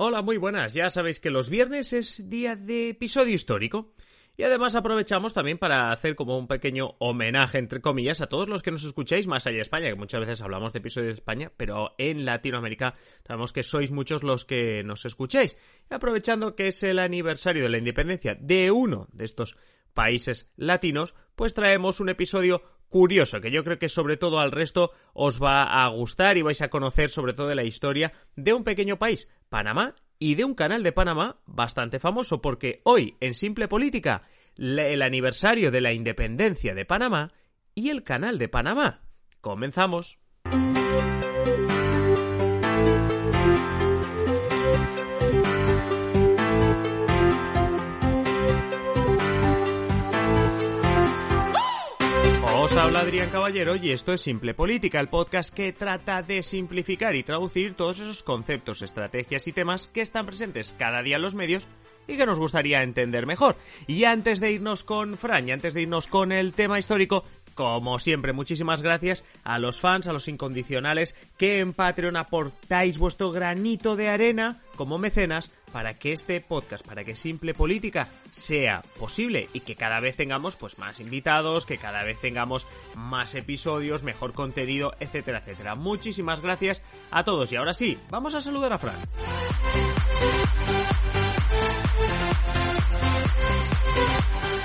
Hola, muy buenas. Ya sabéis que los viernes es día de episodio histórico. Y además aprovechamos también para hacer como un pequeño homenaje, entre comillas, a todos los que nos escucháis más allá de España, que muchas veces hablamos de episodios de España, pero en Latinoamérica sabemos que sois muchos los que nos escucháis. Y aprovechando que es el aniversario de la independencia de uno de estos países latinos, pues traemos un episodio curioso, que yo creo que sobre todo al resto os va a gustar y vais a conocer sobre todo la historia de un pequeño país, Panamá, y de un canal de Panamá bastante famoso, porque hoy, en Simple Política, el aniversario de la independencia de Panamá y el canal de Panamá. Comenzamos. Habla Adrián Caballero y esto es Simple Política, el podcast que trata de simplificar y traducir todos esos conceptos, estrategias y temas que están presentes cada día en los medios y que nos gustaría entender mejor. Y antes de irnos con Fran y antes de irnos con el tema histórico, como siempre, muchísimas gracias a los fans, a los incondicionales que en Patreon aportáis vuestro granito de arena como mecenas para que este podcast, para que Simple Política sea posible y que cada vez tengamos pues más invitados, que cada vez tengamos más episodios, mejor contenido, etcétera, etcétera. Muchísimas gracias a todos y ahora sí, vamos a saludar a Fran.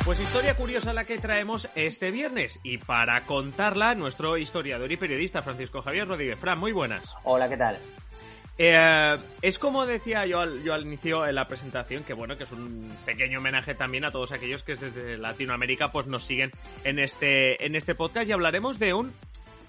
Pues historia curiosa la que traemos este viernes y para contarla nuestro historiador y periodista Francisco Javier Rodríguez. Fran, muy buenas. Hola, ¿qué tal? Eh, es como decía yo al, yo al inicio en la presentación, que bueno, que es un pequeño homenaje también a todos aquellos que desde Latinoamérica pues nos siguen en este, en este podcast y hablaremos de un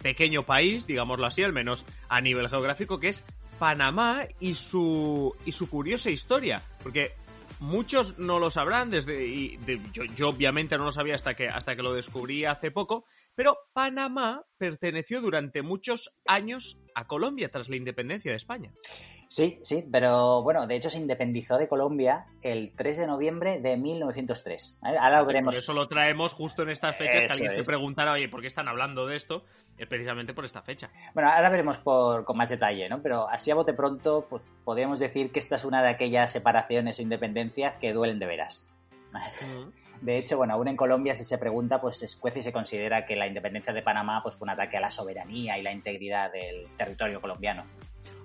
pequeño país, digámoslo así, al menos a nivel geográfico, que es Panamá y su, y su curiosa historia. Porque muchos no lo sabrán, desde, y yo, yo, obviamente no lo sabía hasta que, hasta que lo descubrí hace poco, pero Panamá perteneció durante muchos años a Colombia tras la independencia de España. Sí, sí, pero bueno, de hecho se independizó de Colombia el 3 de noviembre de 1903. Ahora lo veremos. Por eso lo traemos justo en estas fechas, eso que alguien es. te preguntará, oye, ¿por qué están hablando de esto? Es precisamente por esta fecha. Bueno, ahora veremos por, con más detalle, ¿no? Pero así a bote pronto, pues podríamos decir que esta es una de aquellas separaciones o independencias que duelen de veras. De hecho, bueno, aún en Colombia, si se pregunta, pues se escuece y se considera que la independencia de Panamá pues, fue un ataque a la soberanía y la integridad del territorio colombiano.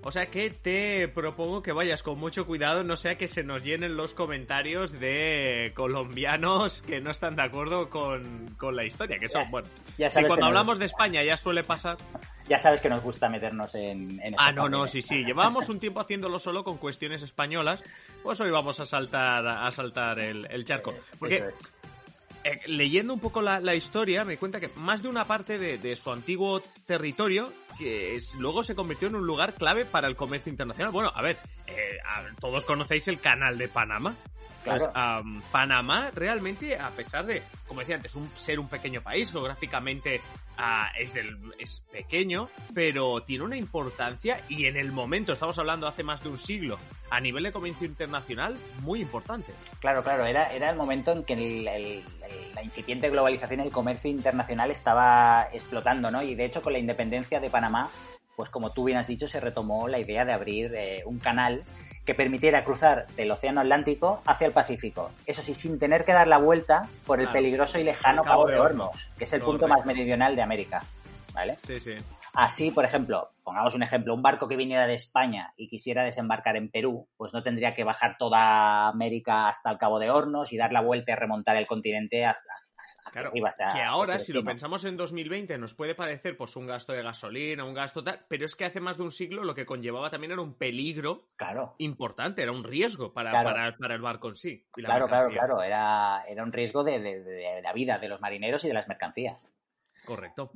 O sea que te propongo que vayas con mucho cuidado, no sea que se nos llenen los comentarios de colombianos que no están de acuerdo con, con la historia, que son, ya, bueno, ya si cuando nos... hablamos de España ya suele pasar... Ya sabes que nos gusta meternos en... en ah, no, no, sí, sí, llevábamos un tiempo haciéndolo solo con cuestiones españolas, pues hoy vamos a saltar, a saltar el, el charco. Porque... Eh, leyendo un poco la, la, historia, me cuenta que más de una parte de, de su antiguo territorio que es, luego se convirtió en un lugar clave para el comercio internacional. Bueno, a ver, eh, a, todos conocéis el canal de Panamá. Claro. Pues, um, Panamá realmente, a pesar de, como decía antes, un, ser un pequeño país, geográficamente uh, es, del, es pequeño, pero tiene una importancia y en el momento, estamos hablando hace más de un siglo, a nivel de comercio internacional, muy importante. Claro, claro, era, era el momento en que el, el, la incipiente globalización y el comercio internacional estaba explotando, ¿no? Y de hecho, con la independencia de Panamá, pues como tú bien has dicho, se retomó la idea de abrir eh, un canal que permitiera cruzar del Océano Atlántico hacia el Pacífico. Eso sí, sin tener que dar la vuelta por el Claro. peligroso y lejano Cabo de Hornos. Hornos, que es el punto más meridional de América. ¿Vale? Sí, sí. Así, por ejemplo, pongamos un ejemplo, un barco que viniera de España y quisiera desembarcar en Perú, pues no tendría que bajar toda América hasta el Cabo de Hornos y dar la vuelta y remontar el continente hacia Claro, arriba. Hasta, que ahora, si lo pensamos en 2020, nos puede parecer pues un gasto de gasolina, un gasto tal, pero es que hace más de un siglo lo que conllevaba también era un peligro Claro, importante, era un riesgo para, Claro. para, para el barco en sí. y la claro, claro, mercancía. claro. Era, era un riesgo de- de la vida de los marineros y de las mercancías. Correcto.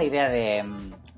Esta idea de,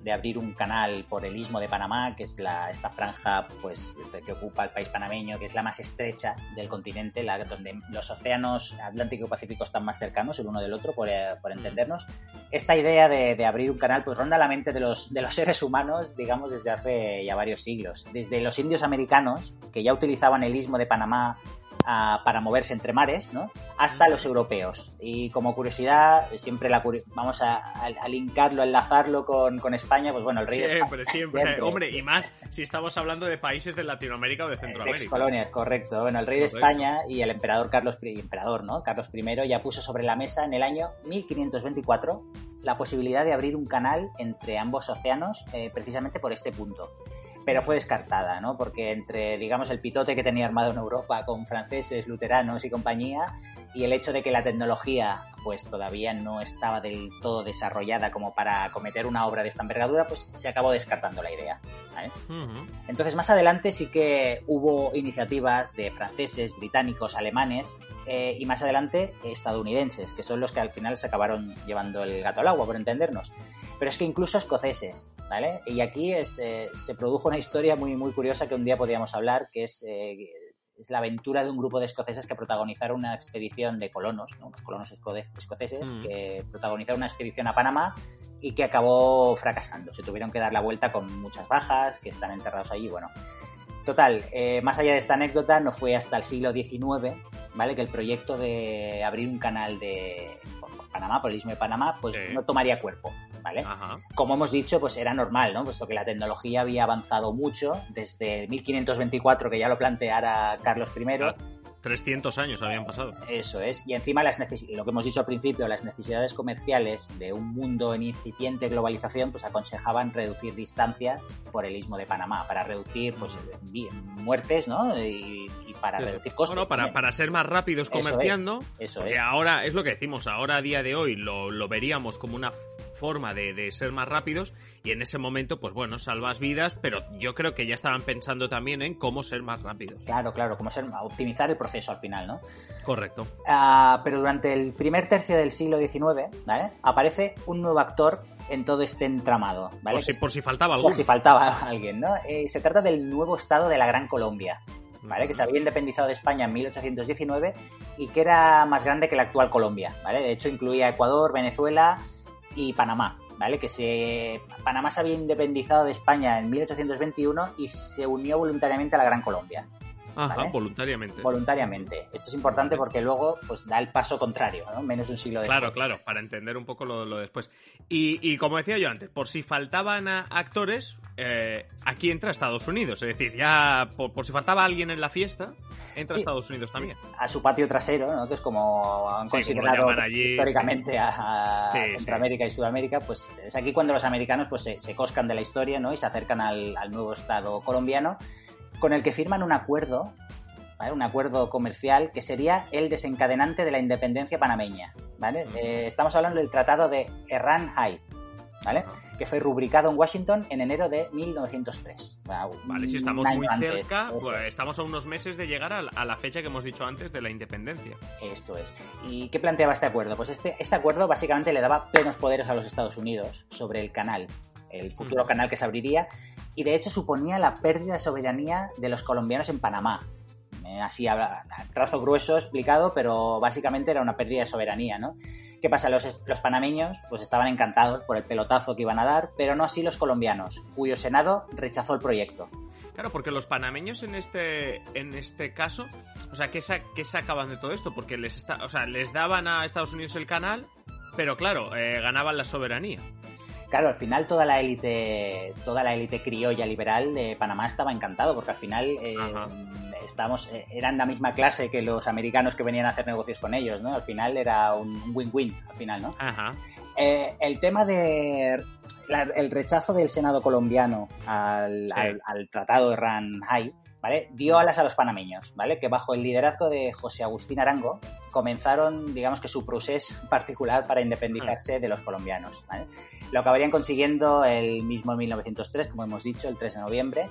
de abrir un canal por el istmo de Panamá, que es la, esta franja pues, que ocupa el país panameño, que es la más estrecha del continente, la, donde los océanos Atlántico y Pacífico están más cercanos el uno del otro, por, eh, por entendernos. Esta idea de, de, abrir un canal pues ronda la mente de los, de los seres humanos, digamos, desde hace ya varios siglos. Desde los indios americanos, que ya utilizaban el istmo de Panamá para moverse entre mares, ¿no? Hasta los europeos. Y como curiosidad, siempre la vamos a, a, linkarlo, a enlazarlo con, con, España, pues bueno, el rey siempre, de España, siempre, siempre, hombre, y más si estamos hablando de países de Latinoamérica o de Centroamérica. Ex colonias, correcto. Bueno, el rey correcto. de España y el emperador Carlos I, emperador, ¿no? Carlos I ya puso sobre la mesa en el año 1524 la posibilidad de abrir un canal entre ambos océanos eh, precisamente por este punto pero fue descartada, ¿no? Porque entre, digamos, el pitote que tenía armado en Europa con franceses, luteranos y compañía, y el hecho de que la tecnología, pues todavía no estaba del todo desarrollada como para cometer una obra de esta envergadura, pues se acabó descartando la idea. ¿vale? Uh -huh. Entonces, más adelante sí que hubo iniciativas de franceses, británicos, alemanes eh, y más adelante estadounidenses, que son los que al final se acabaron llevando el gato al agua, por entendernos. Pero es que incluso escoceses, ¿vale? Y aquí es, eh, se produjo una historia muy, muy curiosa que un día podríamos hablar, que es, eh, es la aventura de un grupo de escoceses que protagonizaron una expedición de colonos, ¿no? unos colonos escoceses, mm. que protagonizaron una expedición a Panamá y que acabó fracasando. Se tuvieron que dar la vuelta con muchas bajas, que están enterrados allí, bueno. Total, eh, más allá de esta anécdota, no fue hasta el siglo XIX, ¿vale? Que el proyecto de abrir un canal de por, por Panamá, por el istmo de Panamá, pues sí. no tomaría cuerpo, ¿vale? Ajá. Como hemos dicho, pues era normal, ¿no? Puesto que la tecnología había avanzado mucho desde 1524, que ya lo planteara Carlos I. Claro. 300 años habían pasado. Eso es. Y encima las lo que hemos dicho al principio, las necesidades comerciales de un mundo en incipiente globalización, pues aconsejaban reducir distancias por el istmo de Panamá, para reducir pues muertes, ¿no? Y, y para sí. reducir costos. Bueno, para, para, ser más rápidos comerciando. Eso es. Eso es. ahora es lo que decimos, ahora a día de hoy lo, lo veríamos como una forma de, de, ser más rápidos y en ese momento, pues bueno, salvas vidas, pero yo creo que ya estaban pensando también en cómo ser más rápidos. Claro, claro, cómo ser, optimizar el proceso al final, ¿no? Correcto. Uh, pero durante el primer tercio del siglo XIX, ¿vale? Aparece un nuevo actor en todo este entramado, ¿vale? Por si, por si faltaba algo. Por si faltaba alguien, ¿no? Eh, se trata del nuevo estado de la Gran Colombia, ¿vale? Que se había independizado de España en 1819 y que era más grande que la actual Colombia, ¿vale? De hecho, incluía Ecuador, Venezuela y Panamá, ¿vale? Que se Panamá se había independizado de España en 1821 y se unió voluntariamente a la Gran Colombia. Ajá, ¿vale? voluntariamente. Voluntariamente. Esto es importante porque luego pues da el paso contrario, ¿no? Menos de un siglo después. Claro, claro, para entender un poco lo, lo después. Y, y, como decía yo antes, por si faltaban actores, eh, aquí entra Estados Unidos. Es decir, ya por, por, si faltaba alguien en la fiesta, entra sí. Estados Unidos también. A su patio trasero, ¿no? Que es como han sí, considerado como allí, históricamente sí. a, a Centroamérica y Sudamérica, pues es aquí cuando los americanos pues se, se coscan de la historia, ¿no? Y se acercan al, al nuevo estado colombiano con el que firman un acuerdo, ¿vale? un acuerdo comercial que sería el desencadenante de la independencia panameña. ¿vale? Eh, estamos hablando del Tratado de Erran High, ¿vale? que fue rubricado en Washington en enero de 1903. Vale, si estamos muy antes, cerca, pues estamos a unos meses de llegar a, a la fecha que hemos dicho antes de la independencia. Esto es. ¿Y qué planteaba este acuerdo? Pues este, este acuerdo básicamente le daba plenos poderes a los Estados Unidos sobre el canal, el futuro canal que se abriría, y de hecho suponía la pérdida de soberanía de los colombianos en Panamá. Así a, trazo grueso explicado, pero básicamente era una pérdida de soberanía, ¿no? ¿Qué pasa? Los, los, panameños pues estaban encantados por el pelotazo que iban a dar, pero no así los colombianos, cuyo Senado rechazó el proyecto. Claro, porque los panameños en este en este caso, o sea, ¿qué, qué sacaban de todo esto? Porque les está, o sea, les daban a Estados Unidos el canal, pero claro, eh, ganaban la soberanía claro, al final toda la élite, toda la élite criolla liberal de Panamá estaba encantado, porque al final eh, estamos, eh, eran la misma clase que los americanos que venían a hacer negocios con ellos, ¿no? Al final era un win-win, al final, ¿no? Ajá. Eh, el tema de la, el rechazo del Senado colombiano al, sí. al, al tratado de Ran High, ¿vale? Dio alas a los panameños, ¿vale? Que bajo el liderazgo de José Agustín Arango comenzaron, digamos que su proceso particular para independizarse de los colombianos, ¿vale? Lo acabarían consiguiendo el mismo 1903, como hemos dicho, el 3 de noviembre.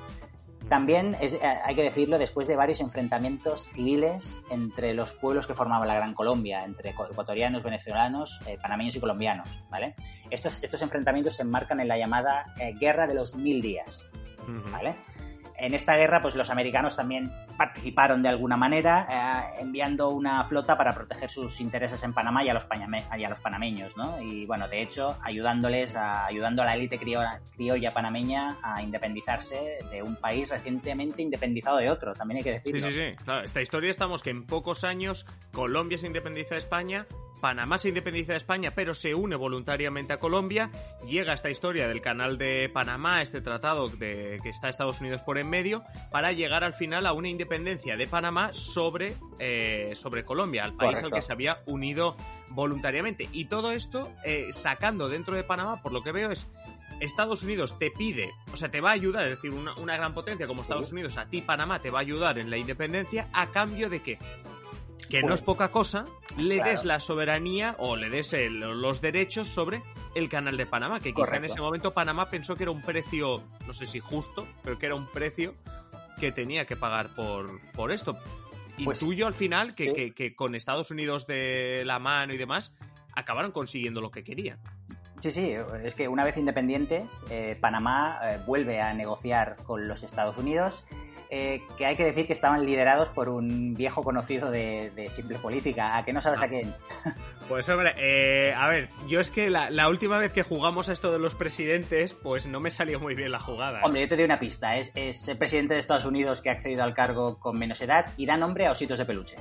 También es, eh, hay que decirlo, después de varios enfrentamientos civiles entre los pueblos que formaban la Gran Colombia, entre ecuatorianos, venezolanos, eh, panameños y colombianos, ¿vale? Estos, estos enfrentamientos se enmarcan en la llamada eh, Guerra de los Mil Días, ¿vale? En esta guerra, pues los americanos también participaron de alguna manera, eh, enviando una flota para proteger sus intereses en Panamá y a los, y a los panameños, ¿no? Y bueno, de hecho, ayudándoles, a, ayudando a la élite criolla, criolla, panameña a independizarse de un país recientemente independizado de otro, también hay que decirlo. Sí, sí, sí. Claro, esta historia estamos que en pocos años Colombia se independiza de España, Panamá se independiza de España, pero se une voluntariamente a Colombia. Llega esta historia del canal de Panamá, este tratado de que está Estados Unidos por en medio, para llegar al final a una independencia de Panamá sobre, eh, sobre Colombia, al país al que se había unido voluntariamente. Y todo esto eh, sacando dentro de Panamá, por lo que veo, es Estados Unidos te pide, o sea, te va a ayudar, es decir, una, gran potencia como Estados Unidos, a ti Panamá te va a ayudar en la independencia, ¿a cambio de qué? Que no es poca cosa, le des la soberanía o le des los derechos sobre el canal de Panamá, que quizá en ese momento Panamá pensó que era un precio, no sé si justo, pero que era un precio que tenía que pagar por, por esto. Pues, Intuyo al final que, que, con Estados Unidos de la mano y demás, acabaron consiguiendo lo que querían. Sí, sí, es que una vez independientes, eh, Panamá eh, vuelve a negociar con los Estados Unidos eh, que hay que decir que estaban liderados por un viejo conocido de, simple política. ¿A qué no sabes a quién? Pues hombre, eh, a ver, yo es que la, última vez que jugamos a esto de los presidentes, pues no me salió muy bien la jugada. ¿eh? Hombre, yo te doy una pista. Es, el presidente de Estados Unidos que ha accedido al cargo con menos edad y da nombre a ositos de peluche.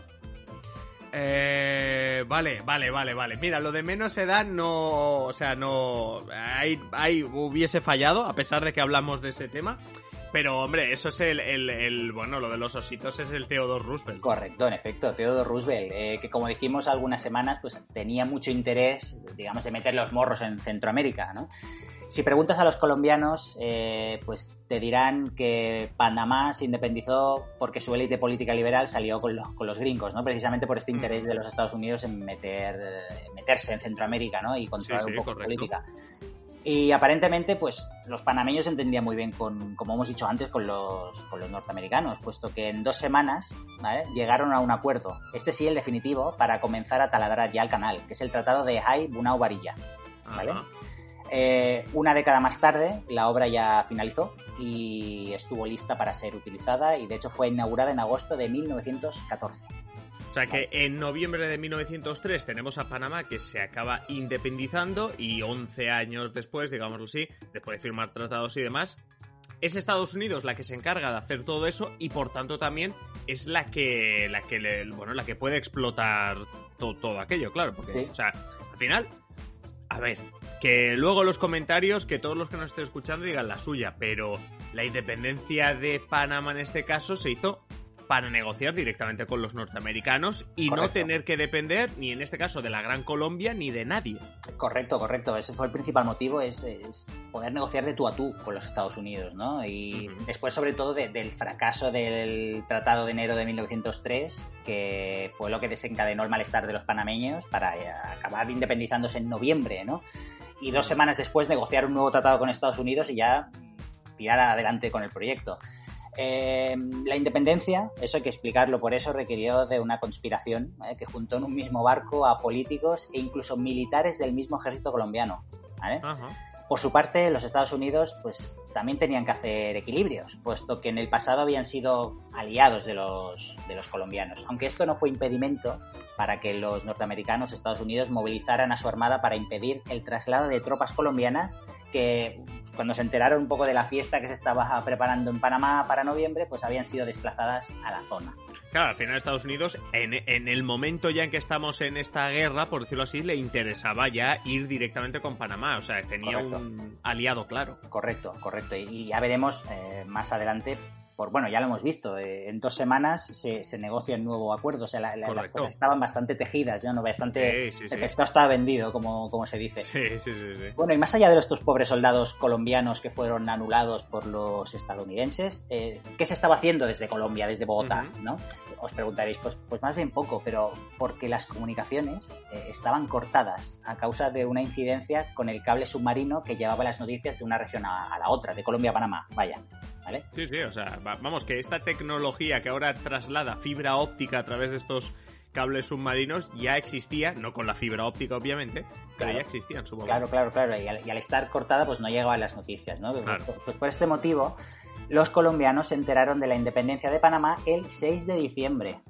Eh, vale, vale, vale, vale. Mira, lo de menos edad no. O sea, no. ahí hubiese fallado, a pesar de que hablamos de ese tema. Pero, hombre, eso es el, Bueno, lo de los ositos es el Theodore Roosevelt. Correcto, en efecto, Theodore Roosevelt, eh, que como dijimos algunas semanas, pues tenía mucho interés, digamos, de meter los morros en Centroamérica, ¿no? Si preguntas a los colombianos, eh, pues te dirán que Panamá se independizó porque su élite política liberal salió con los, con los gringos, ¿no? Precisamente por este interés de los Estados Unidos en meter, meterse en Centroamérica, ¿no? Y controlar un poco la política. Y aparentemente, pues los panameños entendían muy bien con, como hemos dicho antes, con los, con los norteamericanos, puesto que en dos semanas llegaron a un acuerdo, este sí el definitivo, para comenzar a taladrar ya el canal, que es el Tratado de Hay Bunau Varilla. Eh, una década más tarde, la obra ya finalizó y estuvo lista para ser utilizada y de hecho fue inaugurada en agosto de 1914. O sea que en noviembre de 1903 tenemos a Panamá que se acaba independizando y 11 años después, digámoslo así, después de firmar tratados y demás, es Estados Unidos la que se encarga de hacer todo eso y por tanto también es la que la que bueno la que puede explotar todo aquello claro porque o sea al final a ver que luego los comentarios que todos los que nos estén escuchando digan la suya pero la independencia de Panamá en este caso se hizo para negociar directamente con los norteamericanos y no tener que depender, ni en este caso, de la Gran Colombia ni de nadie. Correcto, correcto. Ese fue el principal motivo, es, poder negociar de tú a tú con los Estados Unidos, ¿no? Y después, sobre todo, del fracaso del Tratado de enero de 1903, que fue lo que desencadenó el malestar de los panameños para eh, acabar independizándose en noviembre, ¿no? Y dos semanas después negociar un nuevo tratado con Estados Unidos y ya tirar adelante con el proyecto. Eh, la independencia, eso hay que explicarlo, por eso requirió de una conspiración ¿eh? que juntó en un mismo barco a políticos e incluso militares del mismo ejército colombiano. Por su parte, los Estados Unidos pues también tenían que hacer equilibrios, puesto que en el pasado habían sido aliados de los, de los colombianos, aunque esto no fue impedimento para que los norteamericanos, Estados Unidos, movilizaran a su armada para impedir el traslado de tropas colombianas que cuando se enteraron un poco de la fiesta que se estaba preparando en Panamá para noviembre, pues habían sido desplazadas a la zona. Claro, al final Estados Unidos, en, el momento ya en que estamos en esta guerra, por decirlo así, le interesaba ya ir directamente con Panamá, o sea, tenía un aliado claro. Correcto, correcto. Y, ya veremos eh, más adelante bueno, ya lo hemos visto, eh, en dos semanas se, negocia un nuevo acuerdo, o sea, las cosas estaban bastante tejidas, ¿no? Bastante, el pescado estaba vendido, como, como se dice. Sí, sí, sí, Bueno, y más allá de estos pobres soldados colombianos que fueron anulados por los estadounidenses, eh, ¿qué se estaba haciendo desde Colombia, desde Bogotá, no? Os preguntaréis, pues, pues más bien poco, pero porque las comunicaciones eh, estaban cortadas a causa de una incidencia con el cable submarino que llevaba las noticias de una región a, a la otra, de Colombia a Panamá, vaya. ¿Vale? Sí, sí, o sea, vamos, que esta tecnología que ahora traslada fibra óptica a través de estos cables submarinos ya existía, no con la fibra óptica obviamente, pero ya existía en su momento. Claro, claro, claro, y al, estar cortada pues no llegaba a las noticias, ¿no? Pues, pues, por este motivo los colombianos se enteraron de la independencia de Panamá el 6 de diciembre.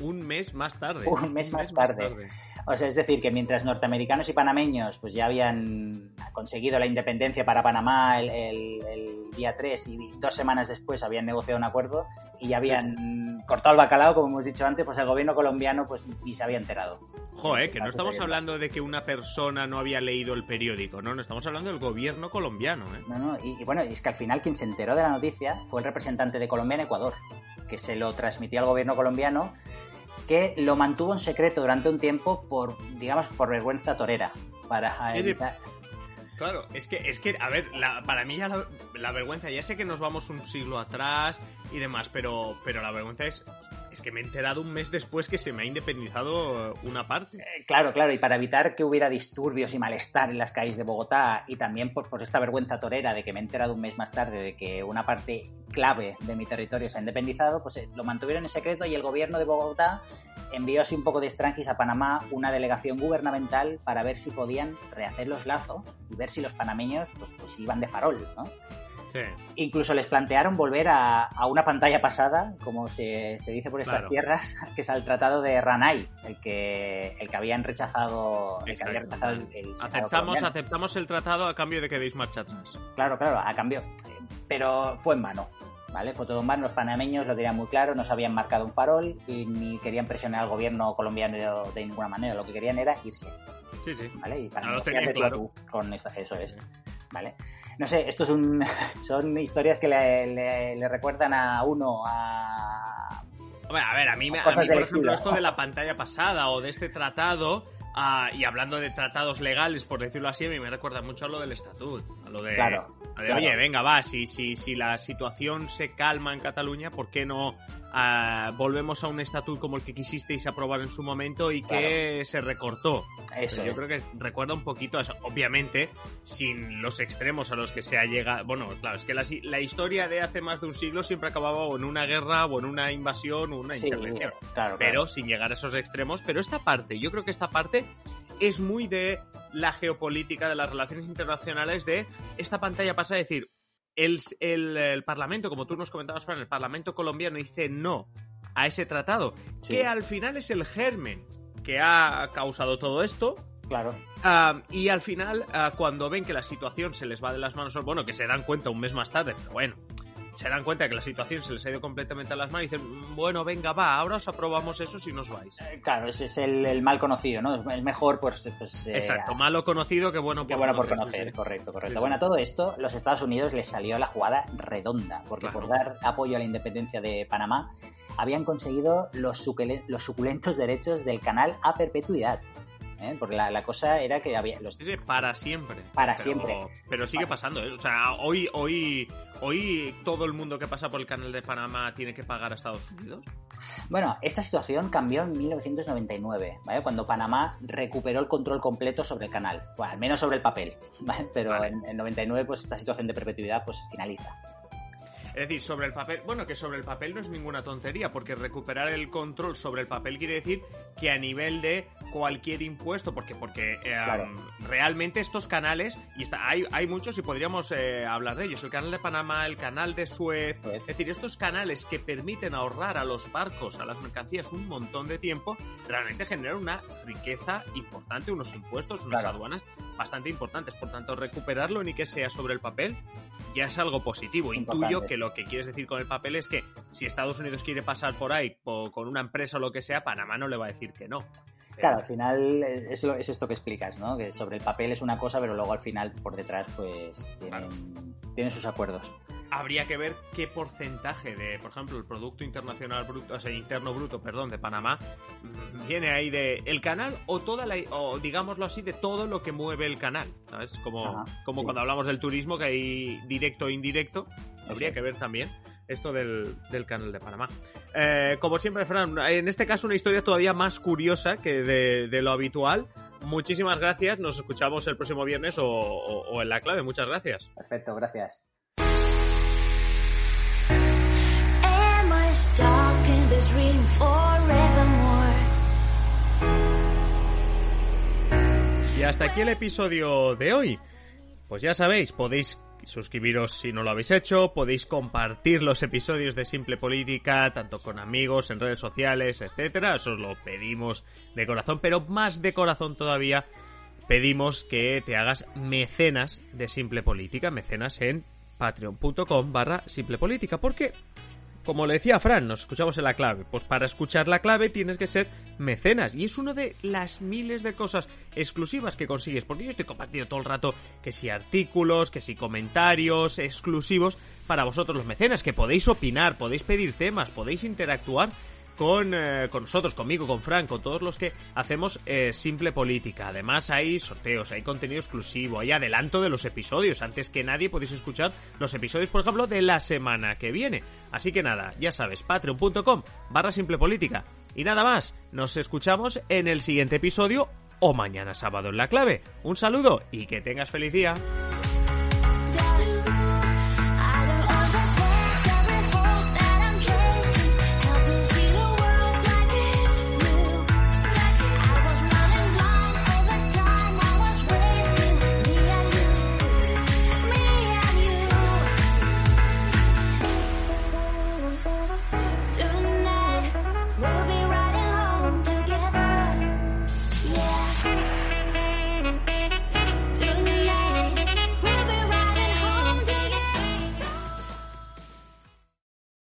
Un mes más tarde. Un mes, más, tarde. O sea, es decir, que mientras norteamericanos y panameños pues ya habían conseguido la independencia para Panamá el, día 3 y dos semanas después habían negociado un acuerdo y ya habían cortado el bacalao, como hemos dicho antes, pues el gobierno colombiano pues ni se había enterado. Joder, que no estamos hablando de que una persona no había leído el periódico, no, no estamos hablando del gobierno colombiano. ¿eh? No, no, y, y bueno, es que al final quien se enteró de la noticia fue el representante de Colombia en Ecuador, que se lo transmitió al gobierno colombiano que lo mantuvo en secreto durante un tiempo por, digamos, por vergüenza torera. Para evitar... Claro, es que, es que a ver, para mí ya la, vergüenza, ya sé que nos vamos un siglo atrás y demás, pero, pero la vergüenza es, que me he enterado un mes después que se me ha independizado una parte. Eh, claro, claro, y para evitar que hubiera disturbios y malestar en las calles de Bogotá y también por, por esta vergüenza torera de que me he enterado un mes más tarde de que una parte clave de mi territorio se ha independizado, pues eh, lo mantuvieron en secreto y el gobierno de Bogotá envió así un poco de estrangis a Panamá una delegación gubernamental para ver si podían rehacer los lazos y ver si los panameños pues, pues iban de farol, ¿no? Sí. Incluso les plantearon volver a, una pantalla pasada, como se, dice por estas tierras, que es al tratado de Ranay, el que, el que habían rechazado, el, aceptamos, aceptamos el tratado a cambio de que deis marcha atrás. Claro, claro, a cambio. Pero fue en vano. ¿vale? Fue todo Los panameños lo dirían muy claro, no se habían marcado un farol y ni querían presionar al gobierno colombiano de, ninguna manera. Lo que querían era irse. Sí, sí. ¿Vale? Y para no claro. con esta eso es. ¿Vale? No sé, esto es un, son historias que le, recuerdan a uno a... a ver, a mí, a mí por ejemplo, esto de la pantalla pasada o de este tratado Ah, y hablando de tratados legales, por decirlo así, a mí me recuerda mucho a lo del estatut. Lo de, claro, oye, venga, va, si, si, si la situación se calma en Cataluña, ¿por qué no ah, volvemos a un estatut como el que quisisteis aprobar en su momento y que se recortó? Eso yo creo que recuerda un poquito a eso. Obviamente, sin los extremos a los que se ha llegado. Bueno, claro, es que la, la historia de hace más de un siglo siempre acababa o en una guerra o en una invasión o una intervención. pero sin llegar a esos extremos. Pero esta parte, yo creo que esta parte es muy de la geopolítica, de las relaciones internacionales, de esta pantalla pasa a decir, el, el, Parlamento, como tú nos comentabas, Fran, el Parlamento colombiano dice no a ese tratado, que al final es el germen que ha causado todo esto. Claro. Ah, y al final, ah, cuando ven que la situación se les va de las manos, bueno, que se dan cuenta un mes más tarde, pero bueno, se dan cuenta que la situación se les ha ido completamente a las manos y dicen, bueno, venga, va, ahora os aprobamos eso si nos vais. Eh, claro, ese es el, mal conocido, ¿no? El mejor, pues... pues eh, Exacto, malo conocido que bueno por bueno conocer. por conocer, correcto, correcto. bueno, a todo esto, los Estados Unidos les salió la jugada redonda, porque por dar apoyo a la independencia de Panamá, habían conseguido los, los suculentos derechos del canal a perpetuidad. ¿Eh? porque la, cosa era que había los para siempre para siempre pero sigue pasando ¿eh? o sea hoy hoy hoy todo el mundo que pasa por el canal de Panamá tiene que pagar a Estados Unidos bueno esta situación cambió en 1999 ¿vale? cuando Panamá recuperó el control completo sobre el canal bueno al menos sobre el papel ¿vale? pero en, en 99 pues esta situación de perpetuidad pues finaliza es decir, sobre el papel, bueno, que sobre el papel no es ninguna tontería, porque recuperar el control sobre el papel quiere decir que a nivel de cualquier impuesto, porque, porque eh, realmente estos canales, y está, hay, hay muchos y podríamos eh, hablar de ellos, el canal de Panamá, el canal de Suez, es decir, estos canales que permiten ahorrar a los barcos, a las mercancías un montón de tiempo, realmente generan una riqueza importante, unos impuestos, unas aduanas bastante importantes. Por tanto, recuperarlo ni que sea sobre el papel ya es algo positivo. Intuyo que lo que quieres decir con el papel es que si Estados Unidos quiere pasar por ahí con una empresa o lo que sea, Panamá no le va a decir que no. Claro, al final es, es, esto que explicas, ¿no? Que sobre el papel es una cosa, pero luego al final por detrás pues tienen, sus acuerdos. Habría que ver qué porcentaje de, por ejemplo, el Producto Internacional Bruto, o sea, Interno Bruto, perdón, de Panamá, viene ahí de el canal o toda la, o digámoslo así, de todo lo que mueve el canal, ¿sabes? Como, como cuando hablamos del turismo, que hay directo e indirecto, habría que ver también esto del, canal de Panamá. Eh, como siempre, Fran, en este caso una historia todavía más curiosa que de, lo habitual. Muchísimas gracias, nos escuchamos el próximo viernes o, o en la clave. Muchas gracias. Perfecto, gracias. Hasta aquí el episodio de hoy. Pues ya sabéis, podéis suscribiros si no lo habéis hecho, podéis compartir los episodios de Simple Política, tanto con amigos, en redes sociales, etcétera. Eso os lo pedimos de corazón, pero más de corazón todavía pedimos que te hagas mecenas de Simple Política, mecenas en patreon.com barra Simple Política, porque como le decía Fran, nos escuchamos en la clave. Pues para escuchar la clave tienes que ser mecenas. Y es una de las miles de cosas exclusivas que consigues. Porque yo estoy compartiendo todo el rato que si artículos, que si comentarios exclusivos para vosotros los mecenas, que podéis opinar, podéis pedir temas, podéis interactuar con, eh, con nosotros, conmigo, con Frank, con todos los que hacemos eh, Simple Política. Además hay sorteos, hay contenido exclusivo, hay adelanto de los episodios. Antes que nadie podéis escuchar los episodios, por ejemplo, de la semana que viene. Así que nada, ya sabes, patreon.com barra Simple Política. Y nada más, nos escuchamos en el siguiente episodio o mañana sábado en la clave. Un saludo y que tengas feliz día.